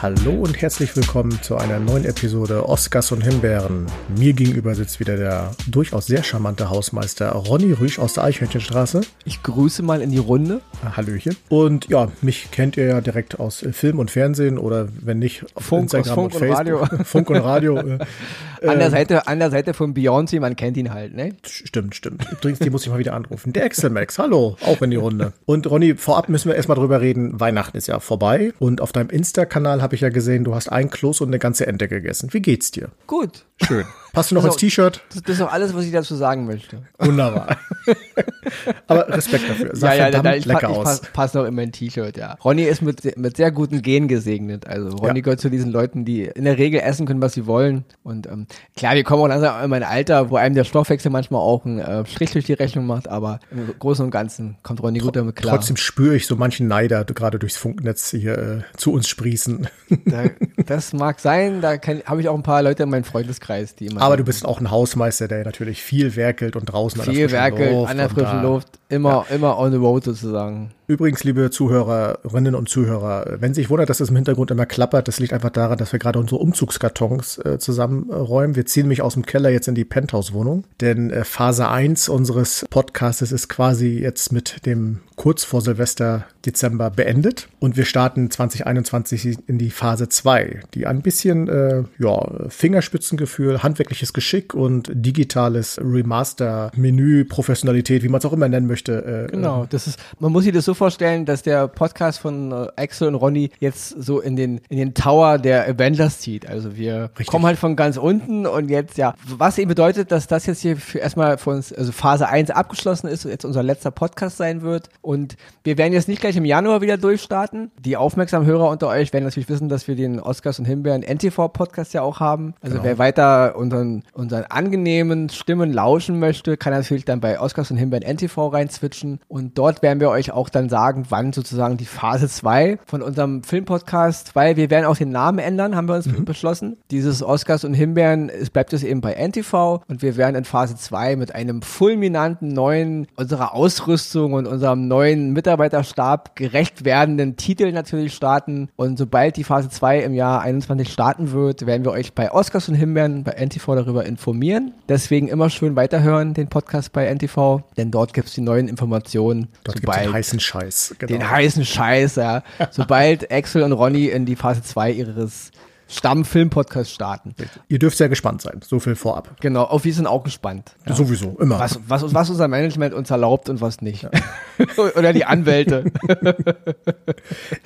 Hallo und herzlich willkommen zu einer neuen Episode Oscars und Himbeeren. Mir gegenüber sitzt wieder der durchaus sehr charmante Hausmeister Ronny Rüsch aus der Eichhörnchenstraße. Ich grüße mal in die Runde. Hallöchen. Und ja, mich kennt ihr ja direkt aus Film und Fernsehen oder wenn nicht auf Funk, Instagram Funk und und Facebook. Radio. Funk und Radio. äh, An der ähm, Seite, an der Seite von Beyoncé, man kennt ihn halt, ne? Stimmt, stimmt. Übrigens, die muss ich mal wieder anrufen. Der Excel Max, hallo, auch in die Runde. Und Ronny, vorab müssen wir erstmal drüber reden. Weihnachten ist ja vorbei. Und auf deinem Insta-Kanal habe ich ja gesehen, du hast ein Kloß und eine ganze Ente gegessen. Wie geht's dir? Gut. Schön. Passt du noch ins T-Shirt? Das, das ist auch alles, was ich dazu sagen möchte. Wunderbar. Aber Respekt dafür. Sah ja, ja, verdammt da, ich, lecker ich aus. passe pass noch in mein T-Shirt, ja. Ronny ist mit, mit sehr guten Genen gesegnet. Also Ronny Ja. gehört zu diesen Leuten, die in der Regel essen können, was sie wollen. Und ähm, klar, wir kommen auch langsam in mein Alter, wo einem der Stoffwechsel manchmal auch einen äh, Strich durch die Rechnung macht, aber im Großen und Ganzen kommt Ronny gut damit klar. Trotzdem spüre ich so manchen Neider gerade durchs Funknetz hier äh, zu uns sprießen. Da, das mag sein, da habe ich auch ein paar Leute in meinem Freundeskreis, die immer Aber du bist auch ein Hausmeister, der natürlich viel werkelt und draußen an der viel frischen werkelt, Luft an der frischen Luft, immer, immer on the road sozusagen. Übrigens, liebe Zuhörerinnen und Zuhörer, wenn sich wundert, dass es im Hintergrund immer klappert, das liegt einfach daran, dass wir gerade unsere Umzugskartons äh, zusammenräumen. Wir ziehen mich aus dem Keller jetzt in die Penthouse-Wohnung, denn äh, Phase 1 unseres Podcastes ist quasi jetzt mit dem kurz vor Silvester Dezember beendet und wir starten 2021 in die Phase 2, die ein bisschen äh, ja, Fingerspitzengefühl, handwerkliches Geschick und digitales Remaster-Menü, Professionalität, wie man es auch immer nennen möchte, äh, Genau, das ist, man muss sich das so vorstellen, dass der Podcast von äh, Axel und Ronny jetzt so in den, in den Tower der Avengers zieht. Also wir Richtig. kommen halt von ganz unten und jetzt, ja, was eben bedeutet, dass das jetzt hier für erstmal für uns, also Phase 1 abgeschlossen ist, jetzt unser letzter Podcast sein wird und wir werden jetzt nicht gleich im Januar wieder durchstarten. Die aufmerksamen Hörer unter euch werden natürlich wissen, dass wir den Oscars und Himbeeren NTV Podcast ja auch haben. Also Genau. wer weiter unseren, unseren angenehmen Stimmen lauschen möchte, kann natürlich dann bei Oscars und Himbeeren NTV reinswitchen und dort werden wir euch auch dann sagen, wann sozusagen die Phase 2 von unserem Filmpodcast, weil wir werden auch den Namen ändern, haben wir uns beschlossen. Dieses Oscars und Himbeeren, es bleibt es eben bei NTV und wir werden in Phase 2 mit einem fulminanten neuen, unserer Ausrüstung und unserem neuen Mitarbeiterstab gerecht werdenden Titel natürlich starten und sobald die Phase 2 im Jahr 21 starten wird, werden wir euch bei Oscars und Himbeeren bei NTV darüber informieren. Deswegen immer schön weiterhören, den Podcast bei NTV, denn dort gibt es die neuen Informationen. Dort gibt es den heißen Scheiß. Genau. den heißen Scheiß, ja. Sobald Axel und Ronny in die Phase 2 ihres Stammfilm-Podcasts starten. Ihr dürft sehr gespannt sein. So viel vorab. Genau, auf wir sind auch gespannt. Sowieso, immer. Was, was, was unser Management uns erlaubt und was nicht. Oder die Anwälte.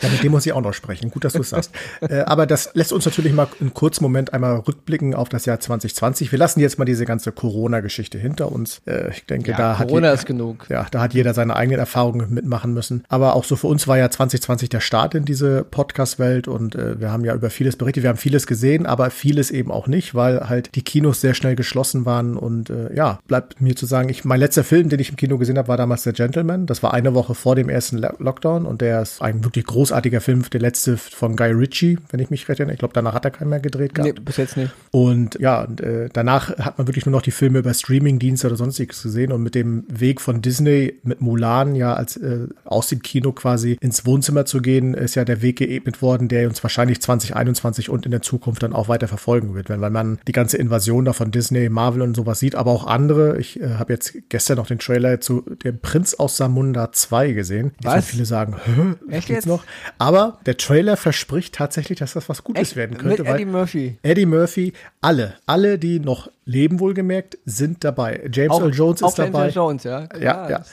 Ja, mit dem muss ich auch noch sprechen. Gut, dass du es sagst. äh, aber das lässt uns natürlich mal einen kurzen Moment einmal rückblicken auf das Jahr 2020. Wir lassen jetzt mal diese ganze Corona-Geschichte hinter uns. Äh, ich denke, Ja, da hat Corona je- ist genug. Ja, da hat jeder seine eigenen Erfahrungen mitmachen müssen. Aber auch so für uns war ja 2020 der Start in diese Podcast-Welt und äh, wir haben ja über vieles berichtet. Wir haben vieles gesehen, aber vieles eben auch nicht, weil halt die Kinos sehr schnell geschlossen waren. Und äh, ja, bleibt mir zu sagen, ich, mein letzter Film, den ich im Kino gesehen habe, war damals Der Gentleman. Das war eine Woche vor dem ersten Lo- Lockdown und der ist ein wirklich großartiger Film, der letzte von Guy Ritchie, wenn ich mich recht erinnere. Ich glaube, danach hat er keinen mehr gedreht gehabt. Nee, bis jetzt nicht. Und ja, und, äh, danach hat man wirklich nur noch die Filme über Streamingdienste oder sonstiges gesehen und mit dem Weg von Disney mit Mulan ja als äh, aus dem Kino quasi ins Wohnzimmer zu gehen, ist ja der Weg geebnet worden, der uns wahrscheinlich 2021 und in der Zukunft dann auch weiter verfolgen wird, wenn weil man die ganze Invasion da von Disney, Marvel und sowas sieht, aber auch andere. Ich äh, habe jetzt gestern noch den Trailer zu dem Prinz aus Samunda 2 gesehen. Was? viele sagen, Hä, Echt jetzt? noch? Aber der Trailer verspricht tatsächlich, dass das was Gutes Echt? werden könnte. Mit Eddie Murphy. Eddie Murphy, alle, alle, die noch leben, wohlgemerkt, sind dabei. James Earl Jones auch ist dabei. James Earl Jones, ja. Ja, ja.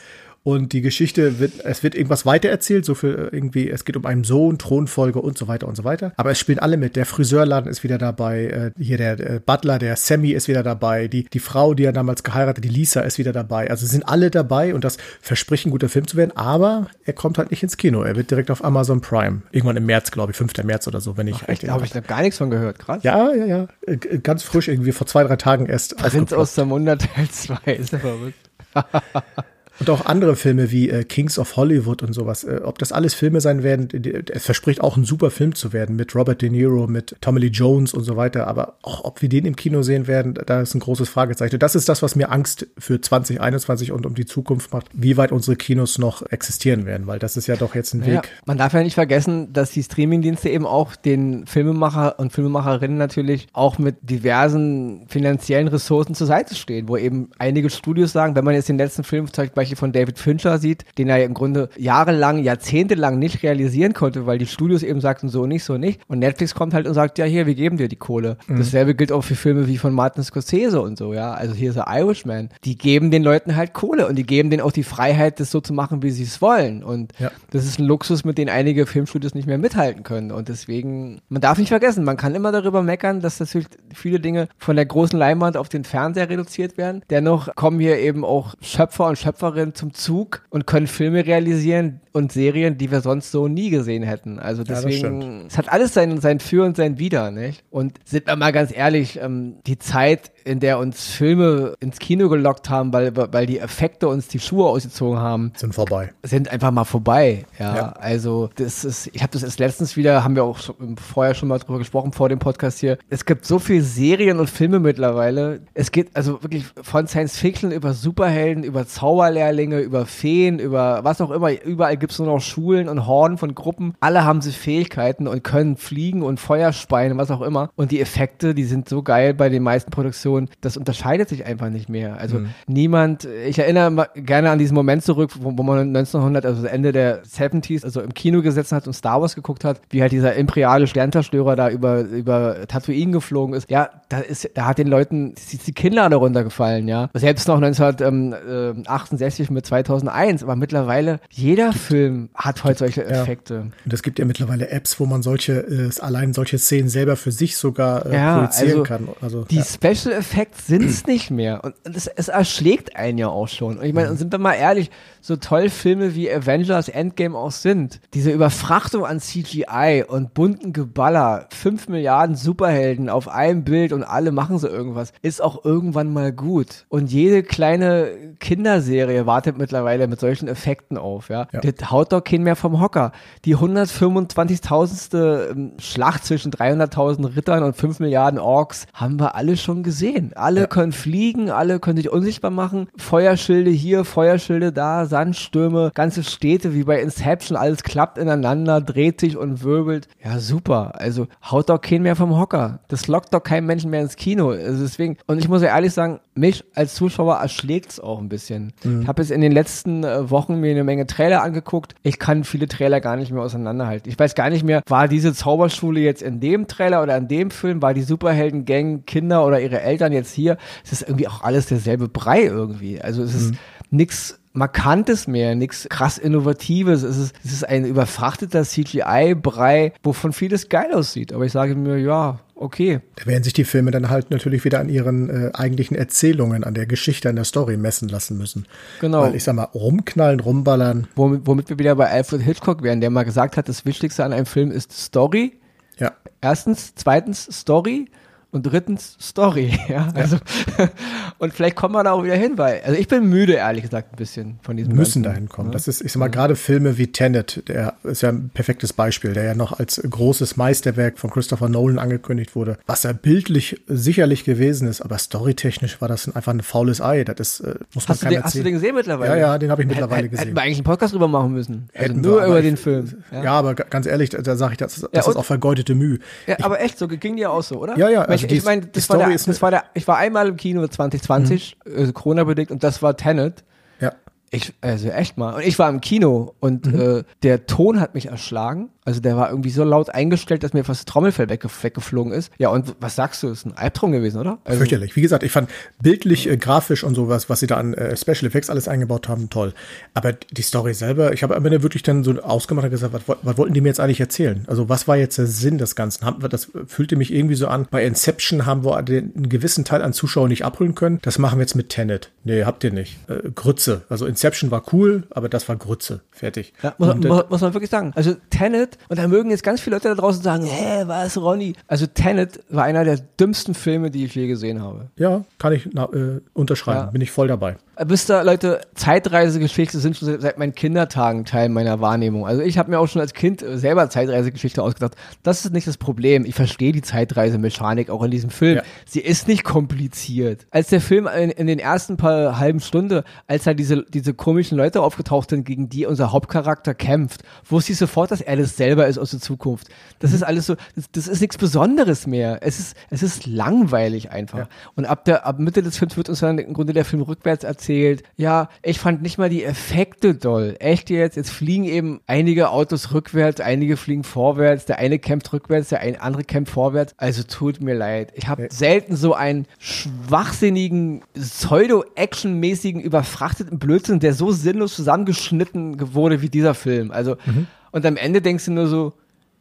Und die Geschichte wird, es wird irgendwas weitererzählt, so viel irgendwie, es geht um einen Sohn, Thronfolge und so weiter und so weiter. Aber es spielen alle mit. Der Friseurladen ist wieder dabei, äh, hier der äh, Butler, der Sammy ist wieder dabei, die, die Frau, die er damals geheiratet, die Lisa ist wieder dabei. Also sind alle dabei und das verspricht ein guter Film zu werden, aber er kommt halt nicht ins Kino. Er wird direkt auf Amazon Prime. Irgendwann im März, glaube ich, 5. März oder so, wenn ich recht Da habe ich noch gar nichts von gehört, krass. Ja, ja, ja. Äh, Ganz frisch, irgendwie vor zwei, drei Tagen erst. Prinz aus Zamunda Teil 2, ist ja verrückt. Und auch andere Filme wie äh, Kings of Hollywood und sowas. Äh, ob das alles Filme sein werden, es verspricht auch ein super Film zu werden mit Robert De Niro, mit Tommy Lee Jones und so weiter. Aber auch ob wir den im Kino sehen werden, da ist ein großes Fragezeichen. Das ist das, was mir Angst für 2021 und um die Zukunft macht, wie weit unsere Kinos noch existieren werden, weil das ist ja doch jetzt ein Weg. Ja, man darf ja nicht vergessen, dass die Streamingdienste eben auch den Filmemacher und Filmemacherinnen natürlich auch mit diversen finanziellen Ressourcen zur Seite stehen, wo eben einige Studios sagen, wenn man jetzt den letzten Film zum Beispiel von David Fincher sieht, den er im Grunde jahrelang, jahrzehntelang nicht realisieren konnte, weil die Studios eben sagten, so nicht, so nicht. Und Netflix kommt halt und sagt, ja, hier, wir geben dir die Kohle. Mhm. Dasselbe gilt auch für Filme wie von Martin Scorsese und so, ja. Also hier ist der Irishman. Die geben den Leuten halt Kohle und die geben denen auch die Freiheit, das so zu machen, wie sie es wollen. Und ja. das ist ein Luxus, mit dem einige Filmstudios nicht mehr mithalten können. Und deswegen, man darf nicht vergessen, man kann immer darüber meckern, dass natürlich viele Dinge von der großen Leinwand auf den Fernseher reduziert werden. Dennoch kommen hier eben auch Schöpfer und Schöpferinnen zum Zug und können Filme realisieren und Serien, die wir sonst so nie gesehen hätten. Also deswegen, ja, es hat alles sein, sein Für und sein Wider, nicht? Und sind wir mal ganz ehrlich, ähm, die Zeit in der uns Filme ins Kino gelockt haben, weil, weil die Effekte uns die Schuhe ausgezogen haben. Sind vorbei. Sind einfach mal vorbei. Ja, ja. also das ist, ich habe das erst letztens wieder, haben wir auch schon, vorher schon mal drüber gesprochen vor dem Podcast hier. Es gibt so viele Serien und Filme mittlerweile. Es geht also wirklich von Science Fiction über Superhelden, über Zauberlehrlinge, über Feen, über was auch immer. Überall gibt es nur noch Schulen und Horden von Gruppen. Alle haben sie Fähigkeiten und können fliegen und Feuer speien, was auch immer. Und die Effekte, die sind so geil bei den meisten Produktionen Generation, das unterscheidet sich einfach nicht mehr. Also mhm. niemand, ich erinnere gerne an diesen Moment zurück, wo, wo, man 1900, also Ende der 70s, also im Kino gesessen hat und Star Wars geguckt hat, wie halt dieser imperiale Sternzerstörer da über, über Tatooine geflogen ist. Ja, da ist, da hat den Leuten die, die Kinnlade runtergefallen, ja. Selbst noch 1968 mit 2001, aber mittlerweile jeder Film hat heute solche Effekte. Ja. Und es gibt ja mittlerweile Apps, wo man solche, äh, allein solche Szenen selber für sich sogar äh, ja, projizieren also kann. Also, die ja. Special Effekt sind es nicht mehr. Und es, es, erschlägt einen ja auch schon. Und ich meine, sind wir mal ehrlich, so toll Filme wie Avengers Endgame auch sind, diese Überfrachtung an CGI und bunten Geballer, fünf Milliarden Superhelden auf einem Bild und alle machen so irgendwas, ist auch irgendwann mal gut. Und jede kleine Kinderserie wartet mittlerweile mit solchen Effekten auf, ja. ja. Das haut doch keinen mehr vom Hocker. Die 125.000. Ähm, Schlacht zwischen 300.000 Rittern und 5 Milliarden Orks haben wir alle schon gesehen. Alle ja. können fliegen, alle können sich unsichtbar machen. Feuerschilde hier, Feuerschilde da, Sandstürme, ganze Städte wie bei Inception, alles klappt ineinander, dreht sich und wirbelt. Ja, super. Also haut doch keinen mehr vom Hocker. Das lockt doch keinen Menschen mehr ins Kino. Also deswegen, und ich muss ja ehrlich sagen, mich als Zuschauer erschlägt es auch ein bisschen. Mhm. Ich habe jetzt in den letzten äh, Wochen mir eine Menge Trailer angeguckt. Ich kann viele Trailer gar nicht mehr auseinanderhalten. Ich weiß gar nicht mehr, war diese Zauberschule jetzt in dem Trailer oder in dem Film? War die Superhelden-Gang Kinder oder ihre Eltern jetzt hier? Es ist irgendwie auch alles derselbe Brei irgendwie. Also es ist mhm. nichts Markantes mehr, nichts krass Innovatives. Es ist, es ist ein überfrachteter CGI-Brei, wovon vieles geil aussieht. Aber ich sage mir, ja, okay. Da werden sich die Filme dann halt natürlich wieder an ihren äh, eigentlichen Erzählungen, an der Geschichte, an der Story messen lassen müssen. Genau. Weil ich sag mal, rumknallen, rumballern. Womit, womit wir wieder bei Alfred Hitchcock wären, der mal gesagt hat, das Wichtigste an einem Film ist Story. Ja. Erstens, zweitens Story und drittens Story, ja. Also ja. und vielleicht kommen wir da auch wieder hin, weil also ich bin müde ehrlich gesagt ein bisschen von diesem müssen dahin kommen. Ja. Das ist ich sag mal gerade Filme wie Tenet, der ist ja ein perfektes Beispiel, der ja noch als großes Meisterwerk von Christopher Nolan angekündigt wurde, was ja bildlich sicherlich gewesen ist, aber storytechnisch war das einfach ein faules Ei. Das ist, äh, muss man hast du den, Hast du den gesehen mittlerweile? Ja, ja, den habe ich mittlerweile Hätt, gesehen. Hätten wir eigentlich einen Podcast drüber machen müssen. Also Hätten nur wir, über den Film. Ja. ja. aber ganz ehrlich, da sage ich, das, das ja, ist auch vergeudete Mühe. Ja, aber echt so ging dir auch so, oder? Ja, ja. Also ich, ich meine, das war der, das war der, ich war einmal im Kino 2020, mhm. äh, Corona-bedingt, und das war Tenet. Ja. Ich, also echt mal. Und ich war im Kino und mhm. äh, der Ton hat mich erschlagen. Also der war irgendwie so laut eingestellt, dass mir fast das Trommelfell wegge weggeflogen ist. Ja, und was sagst du, ist ein Albtraum gewesen, oder? Also, Fürchterlich. Wie gesagt, ich fand bildlich, äh, grafisch und sowas, was sie da an äh, Special Effects alles eingebaut haben, toll. Aber die Story selber, ich habe am Ende wirklich dann so ausgemacht und gesagt, was, was wollten die mir jetzt eigentlich erzählen? Also was war jetzt der Sinn des Ganzen? Haben das fühlte mich irgendwie so an. Bei Inception haben wir den, einen gewissen Teil an Zuschauern nicht abholen können. Das machen wir jetzt mit Tenet. Nee, habt ihr nicht. Äh, Grütze. Also Inception war cool, aber das war Grütze. Fertig. Ja, muss, und, muss, muss man wirklich sagen. Also Tenet Und da mögen jetzt ganz viele Leute da draußen sagen, hä, was, Ronny? Also Tenet war einer der dümmsten Filme, die ich je gesehen habe. Ja, kann ich na, äh, unterschreiben. Ja. Bin ich voll dabei. Wisst ihr, Leute, Zeitreisegeschichte sind schon seit meinen Kindertagen Teil meiner Wahrnehmung. Also ich habe mir auch schon als Kind selber Zeitreisegeschichte ausgedacht. Das ist nicht das Problem. Ich verstehe die Zeitreisemechanik auch in diesem Film. Ja. Sie ist nicht kompliziert. Als der Film in, in, den ersten paar halben Stunde, als da diese, diese komischen Leute aufgetaucht sind, gegen die unser Hauptcharakter kämpft, wusste ich sofort, dass er das selber ist aus der Zukunft. Das mhm. ist alles so, das, das, ist nichts Besonderes mehr. Es ist, es ist langweilig einfach. Ja. Und ab der, ab Mitte des Films wird uns dann im Grunde der Film rückwärts erzählt. Ja, ich fand nicht mal die Effekte doll. Echt jetzt? Jetzt fliegen eben einige Autos rückwärts, einige fliegen vorwärts, der eine kämpft rückwärts, der andere kämpft vorwärts. Also tut mir leid. Ich habe okay. selten so einen schwachsinnigen, pseudo-actionmäßigen, überfrachteten Blödsinn, der so sinnlos zusammengeschnitten wurde wie dieser Film. Also, mhm. und am Ende denkst du nur so,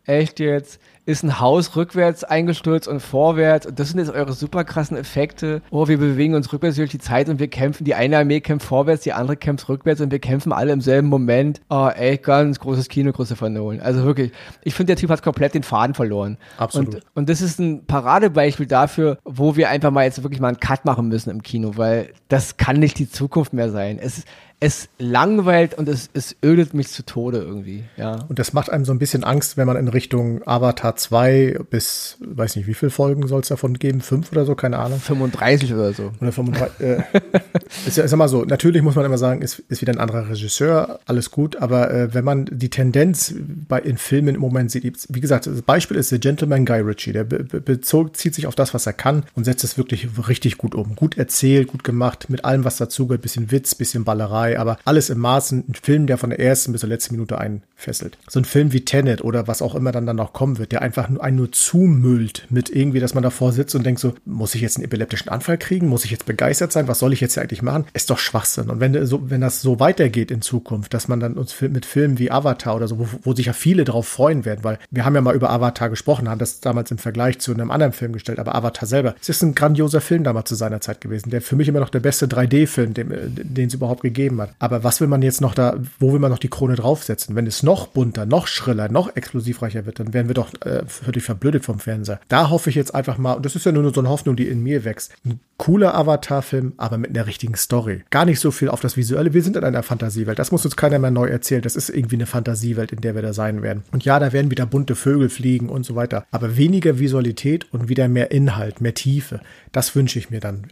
echt jetzt? Ist ein Haus rückwärts eingestürzt und vorwärts. Und das sind jetzt eure super krassen Effekte. Oh, wir bewegen uns rückwärts durch die Zeit und wir kämpfen. Die eine Armee kämpft vorwärts, die andere kämpft rückwärts und wir kämpfen alle im selben Moment. Oh, echt ganz großes Kino, große Vernolen. Also wirklich, ich finde, der Typ hat komplett den Faden verloren. Absolut. Und, und das ist ein Paradebeispiel dafür, wo wir einfach mal jetzt wirklich mal einen Cut machen müssen im Kino, weil das kann nicht die Zukunft mehr sein. Es ist, es langweilt und es, es ödet mich zu Tode irgendwie, ja. Und das macht einem so ein bisschen Angst, wenn man in Richtung Avatar 2 bis, weiß nicht, wie viele Folgen soll es davon geben? Fünf oder so, keine Ahnung. 35 oder so. Oder 35. äh, ist ja ist immer so, natürlich muss man immer sagen, ist, ist wieder ein anderer Regisseur, alles gut, aber äh, wenn man die Tendenz bei, in Filmen im Moment sieht, wie gesagt, das Beispiel ist The Gentleman Guy Ritchie, der be, be, bezog, zieht sich auf das, was er kann und setzt es wirklich richtig gut um. Gut erzählt, gut gemacht, mit allem, was dazugehört, bisschen Witz, bisschen Ballerei, dabei, aber alles im Maßen. Ein Film, der von der ersten bis zur letzten Minute einfesselt. So ein Film wie Tenet oder was auch immer dann, dann noch kommen wird, der einfach nur einen nur zumüllt mit irgendwie, dass man davor sitzt und denkt so, muss ich jetzt einen epileptischen Anfall kriegen? Muss ich jetzt begeistert sein? Was soll ich jetzt hier eigentlich machen? Ist doch Schwachsinn. Und wenn, so, wenn das so weitergeht in Zukunft, dass man dann uns mit Filmen wie Avatar oder so, wo, wo sich ja viele drauf freuen werden, weil wir haben ja mal über Avatar gesprochen, haben das damals im Vergleich zu einem anderen Film gestellt, aber Avatar selber, es ist ein grandioser Film damals zu seiner Zeit gewesen, der für mich immer noch der beste 3D-Film, den, es überhaupt gegeben hat. Aber was will man jetzt noch da, wo will man noch die Krone draufsetzen? Wenn es noch bunter, noch schriller, noch explosivreicher wird, dann werden wir doch äh, völlig verblödet vom Fernseher. Da hoffe ich jetzt einfach mal, und das ist ja nur so eine Hoffnung, die in mir wächst, ein cooler Avatar-Film, aber mit einer richtigen Story. Gar nicht so viel auf das Visuelle. Wir sind in einer Fantasiewelt. Das muss uns keiner mehr neu erzählen. Das ist irgendwie eine Fantasiewelt, in der wir da sein werden. Und ja, da werden wieder bunte Vögel fliegen und so weiter. Aber weniger Visualität und wieder mehr Inhalt, mehr Tiefe. Das wünsche ich mir dann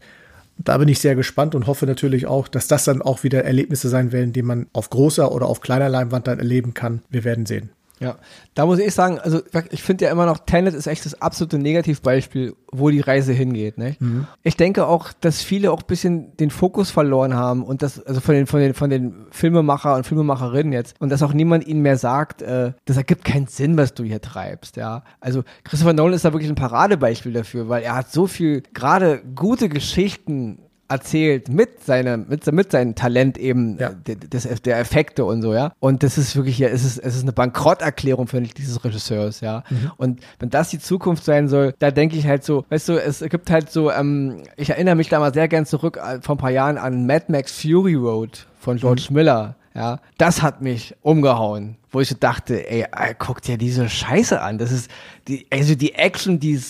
da bin ich sehr gespannt und hoffe natürlich auch, dass das dann auch wieder Erlebnisse sein werden, die man auf großer oder auf kleiner Leinwand dann erleben kann. Wir werden sehen. Ja, da muss ich sagen, also ich finde ja immer noch, Tenet ist echt das absolute Negativbeispiel, wo die Reise hingeht. Ne? Mhm. Ich denke auch, dass viele auch ein bisschen den Fokus verloren haben und das, also von den, von den, von den Filmemacher und Filmemacherinnen jetzt und dass auch niemand ihnen mehr sagt, äh, das ergibt keinen Sinn, was du hier treibst. Ja, also Christopher Nolan ist da wirklich ein Paradebeispiel dafür, weil er hat so viel gerade gute Geschichten erzählt mit seinem, mit, mit seinem Talent eben ja. des, der Effekte und so, ja. Und das ist wirklich ja, es ist, es ist eine Bankrotterklärung, finde ich, dieses Regisseurs, ja. Mhm. Und wenn das die Zukunft sein soll, da denke ich halt so, weißt du, es gibt halt so, ähm, ich erinnere mich da mal sehr gern zurück äh, vor ein paar Jahren an Mad Max Fury Road von George mhm. Miller. Ja, das hat mich umgehauen, wo ich so dachte, ey, guck dir diese Scheiße an. Das ist, die, also die Action, die,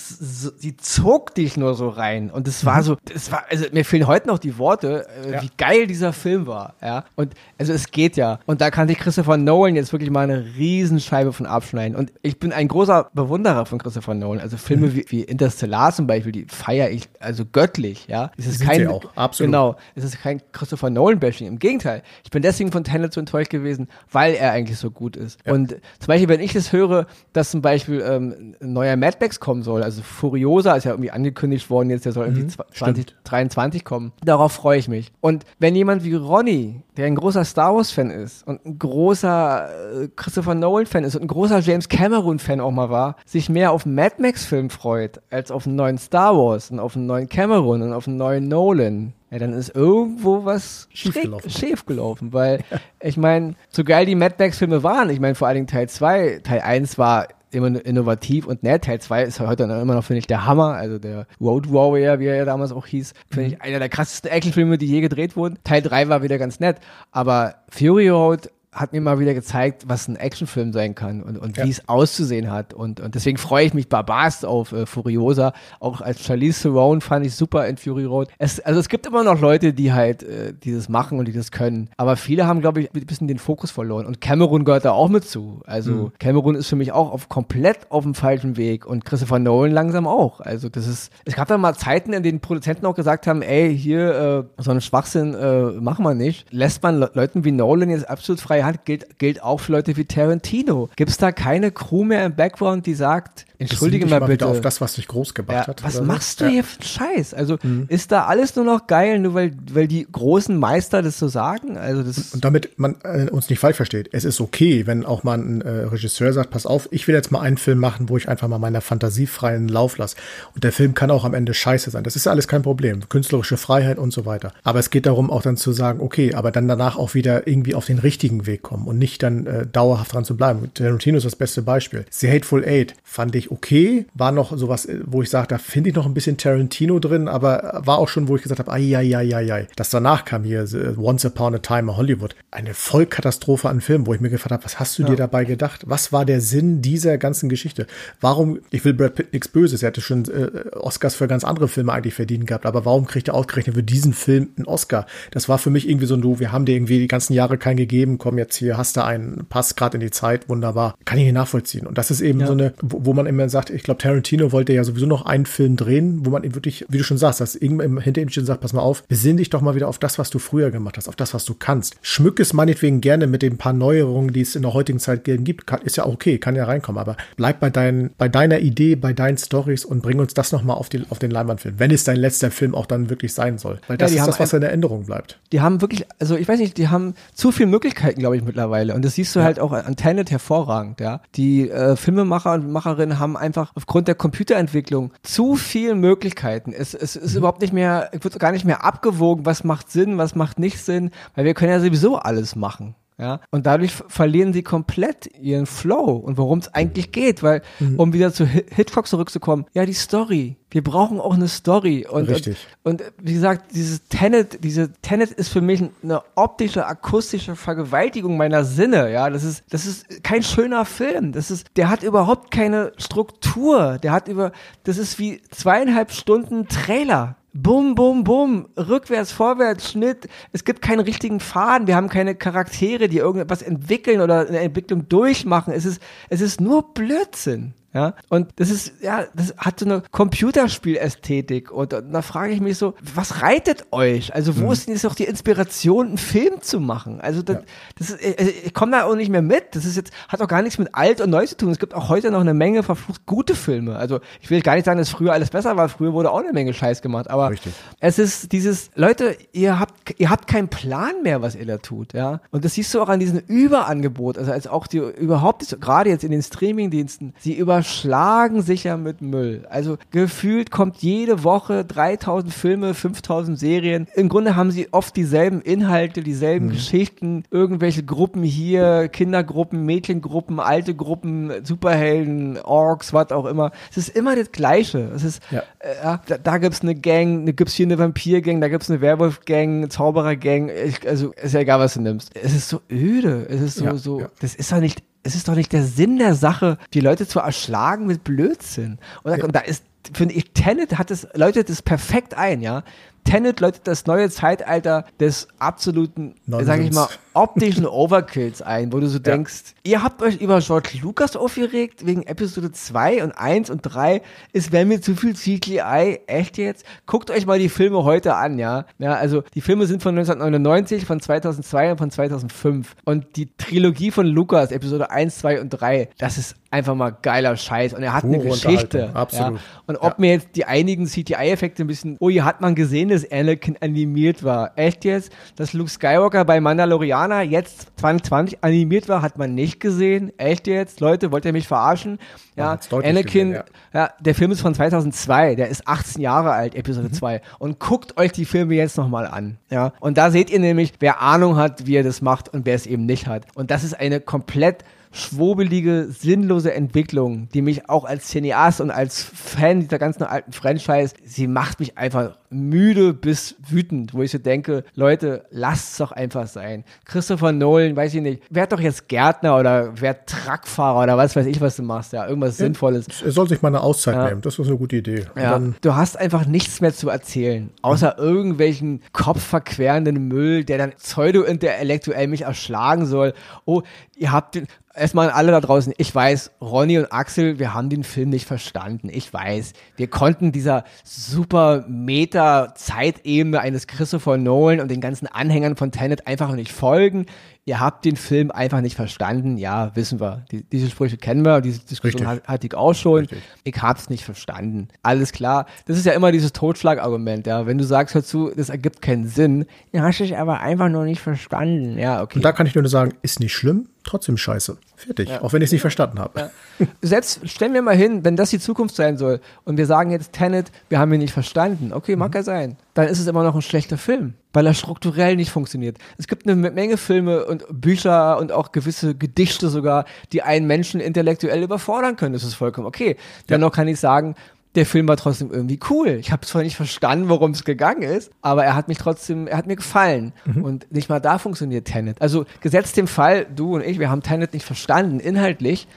die zog dich nur so rein. Und es war mhm. so, es war, also mir fehlen heute noch die Worte, äh, ja. wie geil dieser Film war, ja. Und, also es geht ja. Und da kann sich Christopher Nolan jetzt wirklich mal eine Riesenscheibe von abschneiden. Und ich bin ein großer Bewunderer von Christopher Nolan. Also Filme mhm. wie, wie Interstellar zum Beispiel, die feiere ich also göttlich, ja. Es ist kein, auch, absolut. genau, es ist kein Christopher Nolan-Bashing. Im Gegenteil. Ich bin deswegen von Tenet so enttäuscht gewesen, weil er eigentlich so gut ist. Ja. Und zum Beispiel, wenn ich das höre, dass zum Beispiel ähm, ein neuer Mad Max kommen soll. Also Furiosa ist ja irgendwie angekündigt worden, jetzt der soll irgendwie mhm, 2023 kommen. Darauf freue ich mich. Und wenn jemand wie Ronny, der ein großer Star Wars Fan ist und ein großer äh, Christopher Nolan Fan ist und ein großer James Cameron Fan auch mal war, sich mehr auf einen Mad Max Film freut als auf einen neuen Star Wars und auf einen neuen Cameron und auf einen neuen Nolan, ja, dann ist irgendwo was schief gelaufen. Weil ich meine, so geil die Mad Max Filme waren, ich meine vor allen Dingen Teil 2, Teil 1 war immer innovativ und nett. Teil 2 ist heute immer noch, finde ich, der Hammer. Also der Road Warrior, wie er ja damals auch hieß, finde ich mhm. einer der krassesten Actionfilme, die je gedreht wurden. Teil 3 war wieder ganz nett. Aber Fury Road hat mir mal wieder gezeigt, was ein Actionfilm sein kann und, und ja. wie es auszusehen hat. Und, und deswegen freue ich mich barbarst auf äh, Furiosa. Auch als Charlize Theron fand ich super in Fury Road. Es, also es gibt immer noch Leute, die halt äh, dieses machen und die das können. Aber viele haben, glaube ich, ein bisschen den Fokus verloren. Und Cameron gehört da auch mit zu. Also mhm. Cameron ist für mich auch auf komplett auf dem falschen Weg und Christopher Nolan langsam auch. Also das ist, es gab da mal Zeiten, in denen Produzenten auch gesagt haben, ey, hier äh, so einen Schwachsinn äh, machen wir nicht. Lässt man Le Leuten wie Nolan jetzt absolut freie Hand, gilt, gilt auch für Leute wie Tarantino. Gibt es da keine Crew mehr im Background, die sagt, Entschuldige mal, mal bitte. auf das, was dich groß gemacht ja, hat. Was machst so? du hier für einen Scheiß? Also mhm. ist da alles nur noch geil, nur weil, weil die großen Meister das so sagen? Also das und, damit man äh, uns nicht falsch versteht, es ist okay, wenn auch mal ein äh, Regisseur sagt, pass auf, ich will jetzt mal einen Film machen, wo ich einfach mal meiner Fantasie freien Lauf lasse. Und der Film kann auch am Ende scheiße sein. Das ist alles kein Problem. Künstlerische Freiheit und so weiter. Aber es geht darum, auch dann zu sagen, okay, aber dann danach auch wieder irgendwie auf den richtigen Weg kommen und nicht dann äh, dauerhaft dran zu bleiben. Tarantino ist das beste Beispiel. The Hateful Eight fand ich okay, war noch sowas, äh, wo ich sage, da finde ich noch ein bisschen Tarantino drin, aber war auch schon, wo ich gesagt habe, ai, ai, ai, ai, ai. Das danach kam hier Once Upon a Time in Hollywood. Eine Vollkatastrophe an Film, wo ich mir gefragt habe, was hast du ja. dir dabei gedacht? Was war der Sinn dieser ganzen Geschichte? Warum, ich will Brad Pitt nichts Böses, er hätte schon äh, Oscars für ganz andere Filme eigentlich verdient gehabt, aber warum kriegt er ausgerechnet für diesen Film einen Oscar? Das war für mich irgendwie so ein, du, wir haben dir irgendwie die ganzen Jahre keinen gegeben, komm jetzt hier, hast du einen, passt gerade in die Zeit, wunderbar. Kann ich nicht nachvollziehen. Und das ist eben ja. so eine, wo, wo man immer sagt, ich glaube, Tarantino wollte ja sowieso noch einen Film drehen, wo man eben wirklich, wie du schon sagst, dass irgendwann hinter ihm steht und sagt, pass mal auf, besinn dich doch mal wieder auf das, was du früher gemacht hast, auf das, was du kannst. Schmück es meinetwegen gerne mit den paar Neuerungen, die es in der heutigen Zeit gibt. Kann, ist ja okay, kann ja reinkommen, aber bleib bei, dein, bei deiner Idee, bei deinen Stories und bring uns das nochmal auf, auf den Leinwandfilm, wenn es dein letzter Film auch dann wirklich sein soll. Weil das ja, ist das, was in der Änderung bleibt. Die haben wirklich, also ich weiß nicht, die haben zu viele Möglichkeiten, glaube ich, mittlerweile. Und das siehst du ja. halt auch an Tenet hervorragend, ja. Die äh, Filmemacher und Macherinnen haben einfach aufgrund der Computerentwicklung zu viele Möglichkeiten. Es, es ist mhm. überhaupt nicht mehr, wird gar nicht mehr abgewogen, was macht Sinn, was macht nicht Sinn, weil wir können ja sowieso alles machen. Ja, und dadurch verlieren sie komplett ihren Flow und worum es eigentlich geht, weil, mhm. um wieder zu Hitchcock zurückzukommen, ja, die Story. Wir brauchen auch eine Story. Und, Richtig. Und, und wie gesagt, dieses Tenet, diese Tenet ist für mich eine optische, akustische Vergewaltigung meiner Sinne. Ja, das ist, das ist kein schöner Film. Das ist, der hat überhaupt keine Struktur. Der hat über, das ist wie zweieinhalb Stunden Trailer. Bum, bum, bum, rückwärts, vorwärts, Schnitt. Es gibt keinen richtigen Faden. Wir haben keine Charaktere, die irgendwas entwickeln oder eine Entwicklung durchmachen. Es ist, es ist nur Blödsinn. Ja, und das ist, ja, das hat so eine Computerspielästhetik. Und, und da frage ich mich so, was reitet euch? Also, wo mhm. ist denn jetzt auch die Inspiration, einen Film zu machen? Also, das, ja. das ist, ich, ich komme da auch nicht mehr mit. Das ist jetzt, hat auch gar nichts mit alt und neu zu tun. Es gibt auch heute noch eine Menge verflucht gute Filme. Also, ich will gar nicht sagen, dass früher alles besser war. Früher wurde auch eine Menge Scheiß gemacht. Aber Richtig. es ist dieses, Leute, ihr habt, ihr habt keinen Plan mehr, was ihr da tut, ja. Und das siehst du auch an diesem Überangebot. Also, als auch die, überhaupt, gerade jetzt in den Streamingdiensten, sie über überschlagen sich ja mit Müll. Also gefühlt kommt jede Woche 3000 Filme, 5000 Serien. Im Grunde haben sie oft dieselben Inhalte, dieselben mhm. Geschichten, irgendwelche Gruppen hier, Kindergruppen, Mädchengruppen, alte Gruppen, Superhelden, Orks, was auch immer. Es ist immer das Gleiche. Es ist, ja. äh, da, da gibt's eine Gang, da gibt's hier eine Vampir-Gang, da gibt's eine Werwolf-Gang, Zauberer-Gang. Also ist ja egal, was du nimmst. Es ist so öde. Es ist so, ja, so, ja. das ist doch nicht es ist doch nicht der Sinn der Sache, die Leute zu erschlagen mit Blödsinn. Und da, ja. und da ist, finde ich, Tenet hat es, läutet es perfekt ein, ja. Tenet läutet das neue Zeitalter des absoluten, sag ich mal, optischen Overkills ein, wo du so denkst, ja. ihr habt euch über George Lucas aufgeregt, wegen Episode 2 und 1 und 3, es wäre mir zu viel CGI, echt jetzt? Guckt euch mal die Filme heute an, ja? Ja, also die Filme sind von 1999, von 2002 und von 2005 und die Trilogie von Lucas, Episode 1, 2 und 3, das ist einfach mal geiler Scheiß und er hat Pure eine Geschichte. Absolut. Ja? Und ob ja. mir jetzt die einigen CGI-Effekte ein bisschen, oh, hier hat man gesehen, dass Anakin animiert war. Echt jetzt? Dass Luke Skywalker bei Mandalorian Indianer jetzt 2020 animiert war, hat man nicht gesehen. Echt jetzt? Leute, wollt ihr mich verarschen? Ja, Anakin, gesehen, ja. ja. der Film ist von 2002, der ist 18 Jahre alt, Episode mhm. 2. Und guckt euch die Filme jetzt nochmal an. Ja, und da seht ihr nämlich, wer Ahnung hat, wie er das macht und wer es eben nicht hat. Und das ist eine komplett schwobelige, sinnlose Entwicklung, die mich auch als Cineast und als Fan dieser ganzen alten Franchise, sie macht mich einfach müde bis wütend, wo ich so denke, Leute, lasst es doch einfach sein. Christopher Nolan, weiß ich nicht, werd doch jetzt Gärtner oder werd Truckfahrer oder was weiß ich, was du machst, ja, irgendwas ja, Sinnvolles. Er soll sich mal eine Auszeit ja. nehmen, das ist eine gute Idee. Ja. du hast einfach nichts mehr zu erzählen, außer mhm. irgendwelchen kopfverquerenden Müll, der dann pseudo-intellektuell mich erschlagen soll. Oh, ihr habt den, erstmal alle da draußen, ich weiß, Ronny und Axel, wir haben den Film nicht verstanden. Ich weiß, wir konnten dieser super Meta-Zeitebene eines Christopher Nolan und den ganzen Anhängern von Tenet einfach nicht folgen ihr habt den Film einfach nicht verstanden. Ja, wissen wir. Die, diese Sprüche kennen wir, diese Diskussion hat, hatte ich auch schon. Richtig. Ich hab's nicht verstanden. Alles klar. Das ist ja immer dieses Totschlagargument, ja. Wenn du sagst dazu, das ergibt keinen Sinn, dann hast du dich aber einfach nur nicht verstanden. Ja, okay. Und da kann ich nur sagen, ist nicht schlimm, trotzdem scheiße. Fertig. Ja. Auch wenn ich es nicht verstanden habe. Ja. Selbst stellen wir mal hin, wenn das die Zukunft sein soll und wir sagen jetzt Tenet, wir haben ihn nicht verstanden. Okay, mag mhm. ja sein. Dann ist es immer noch ein schlechter Film weil er strukturell nicht funktioniert. Es gibt eine Menge Filme und Bücher und auch gewisse Gedichte sogar, die einen Menschen intellektuell überfordern können. Das ist vollkommen okay. Dennoch kann ich sagen, der Film war trotzdem irgendwie cool. Ich habe zwar nicht verstanden, worum es gegangen ist, aber er hat mich trotzdem, er hat mir gefallen. Mhm. Und nicht mal da funktioniert Tenet. Also gesetzt dem Fall, du und ich, wir haben Tenet nicht verstanden, inhaltlich,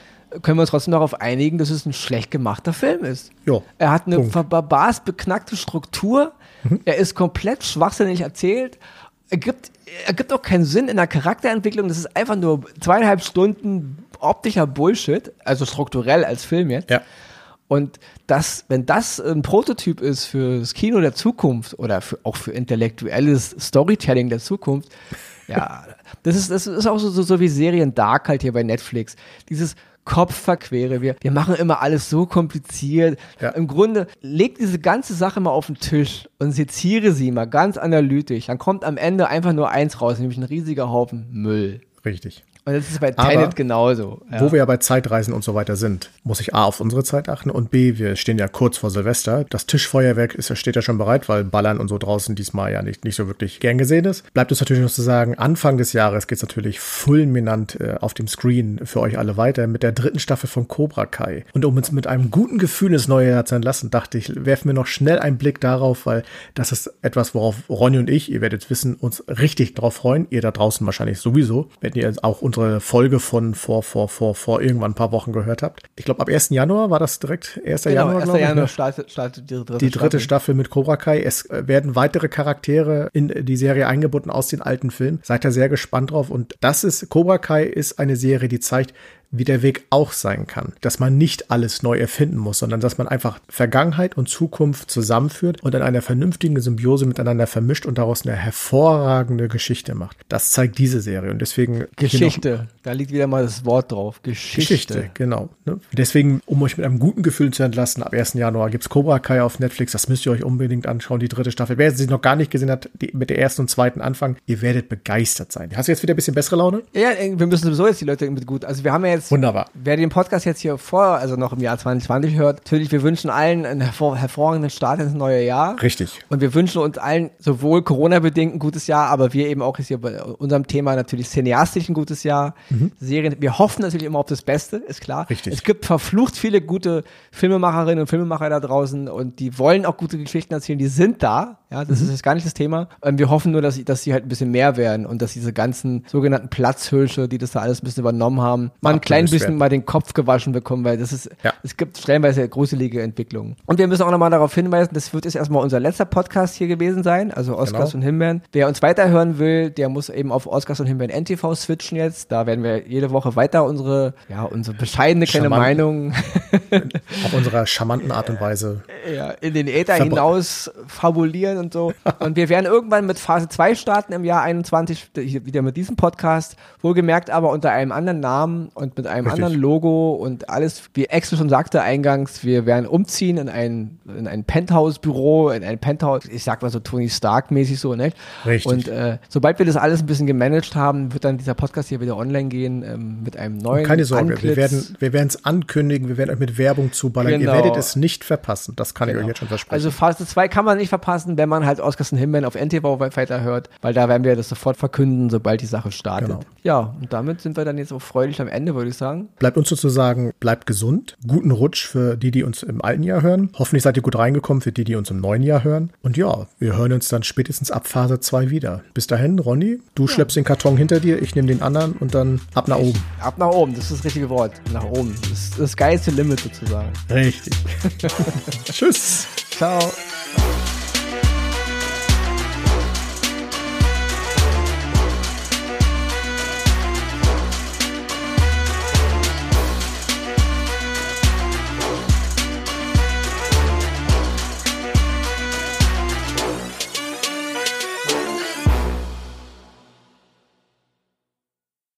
können wir uns trotzdem darauf einigen, dass es ein schlecht gemachter Film ist. Jo, er hat eine verbarst beknackte Struktur, mhm. er ist komplett schwachsinnig erzählt, er gibt, er gibt auch keinen Sinn in der Charakterentwicklung, das ist einfach nur zweieinhalb Stunden optischer Bullshit, also strukturell als Film jetzt. Ja. Und das, wenn das ein Prototyp ist für das Kino der Zukunft oder für, auch für intellektuelles Storytelling der Zukunft, ja, das ist, das ist auch so, so, so wie Serien Dark halt hier bei Netflix. Dieses, Kopfverquere. Wir, wir machen immer alles so kompliziert. Ja. Im Grunde leg diese ganze Sache mal auf den Tisch und seziere sie mal ganz analytisch. Dann kommt am Ende einfach nur eins raus, nämlich ein riesiger Haufen Müll. Richtig. Und das ist bei Tenet genauso. Ja. Wo wir ja bei Zeitreisen und so weiter sind, muss ich A auf unsere Zeit achten und B, wir stehen ja kurz vor Silvester. Das Tischfeuerwerk ist, steht ja schon bereit, weil Ballern und so draußen diesmal ja nicht, nicht so wirklich gern gesehen ist. Bleibt es natürlich noch zu sagen, Anfang des Jahres geht es natürlich fulminant äh, auf dem Screen für euch alle weiter mit der dritten Staffel von Cobra Kai. Und um uns mit einem guten Gefühl ins neue Jahr zu entlassen, dachte ich, werfen wir noch schnell einen Blick darauf, weil das ist etwas, worauf Ronny und ich, ihr werdet wissen, uns richtig drauf freuen. Ihr da draußen wahrscheinlich sowieso, wenn ihr auch unsere Folge von vor, vor, vor, vor irgendwann ein paar Wochen gehört habt. Ich glaube, ab 1. Januar war das direkt 1. Genau, Januar. 1. Januar ne? startet, startet die dritte, die dritte Staffel. Staffel mit Cobra Kai. Es äh, werden weitere Charaktere in die Serie eingebunden aus den alten Filmen. Seid da sehr gespannt drauf. Und das ist, Cobra Kai ist eine Serie, die zeigt, wie der Weg auch sein kann. Dass man nicht alles neu erfinden muss, sondern dass man einfach Vergangenheit und Zukunft zusammenführt und in einer vernünftigen Symbiose miteinander vermischt und daraus eine hervorragende Geschichte macht. Das zeigt diese Serie und deswegen. Geschichte, da liegt wieder mal das Wort drauf. Geschichte. Geschichte, genau. Ne? Deswegen, um euch mit einem guten Gefühl zu entlassen, ab 1. Januar gibt's Cobra Kai auf Netflix. Das müsst ihr euch unbedingt anschauen, die dritte Staffel. Wer sie noch gar nicht gesehen hat, die, mit der ersten und zweiten anfangen, ihr werdet begeistert sein. Hast du jetzt wieder ein bisschen bessere Laune? Ja, wir müssen sowieso jetzt die Leute mit gut. Also wir haben ja jetzt. Wunderbar. Wer den Podcast jetzt hier vor, also noch im Jahr 2020 hört, natürlich, wir wünschen allen einen hervor, hervorragenden Start ins neue Jahr. Richtig. Und wir wünschen uns allen sowohl Corona-bedingt ein gutes Jahr, aber wir eben auch jetzt hier bei unserem Thema natürlich cineastisch ein gutes Jahr. Mhm. Serien. Wir hoffen natürlich immer auf das Beste, ist klar. Richtig. Es gibt verflucht viele gute Filmemacherinnen und Filmemacher da draußen und die wollen auch gute Geschichten erzählen, die sind da. Ja, das mhm. ist jetzt gar nicht das Thema. Ähm, wir hoffen nur, dass, dass sie halt ein bisschen mehr werden und dass diese ganzen sogenannten Platzhirsche, die das da alles ein bisschen übernommen haben, mal ein klein bisschen werden. mal den Kopf gewaschen bekommen, weil das ist, ja. es gibt stellenweise gruselige Entwicklungen. Und wir müssen auch nochmal darauf hinweisen, das wird jetzt erstmal unser letzter Podcast hier gewesen sein, also Oscars genau. und Himbeeren. Wer uns weiterhören will, der muss eben auf Oscars und Himbeeren NTV switchen jetzt. Da werden wir jede Woche weiter unsere, ja, unsere bescheidene kleine Meinung auf unserer charmanten Art und Weise ja, in den Äther hinaus fabulieren und so. Und wir werden irgendwann mit Phase 2 starten im Jahr 21, wieder mit diesem Podcast, wohlgemerkt aber unter einem anderen Namen und mit einem Richtig. anderen Logo und alles, wie Axel schon sagte eingangs, wir werden umziehen in ein, in ein Penthouse-Büro, in ein Penthouse, ich sag mal so Tony Stark-mäßig so, ne? Richtig. Und äh, sobald wir das alles ein bisschen gemanagt haben, wird dann dieser Podcast hier wieder online gehen ähm, mit einem neuen. Und keine Sorge, Antlitz. wir werden wir werden es ankündigen, wir werden euch mit Werbung zuballern. Genau. Ihr werdet es nicht verpassen, das kann genau. ich euch jetzt schon versprechen. Also Phase 2 kann man nicht verpassen, wenn wenn man halt Oscars und Himbeeren auf NTV weiter hört, weil da werden wir das sofort verkünden, sobald die Sache startet. Genau. Ja, und damit sind wir dann jetzt auch freudig am Ende, würde ich sagen. Bleibt uns sozusagen, bleibt gesund. Guten Rutsch für die, die uns im alten Jahr hören. Hoffentlich seid ihr gut reingekommen für die, die uns im neuen Jahr hören. Und ja, wir hören uns dann spätestens ab Phase 2 wieder. Bis dahin, Ronny, du ja. schleppst den Karton hinter dir, ich nehme den anderen und dann ab nach oben. Ab nach oben, das ist das richtige Wort. Nach oben. Das ist das geilste Limit sozusagen. Richtig. Tschüss. Ciao.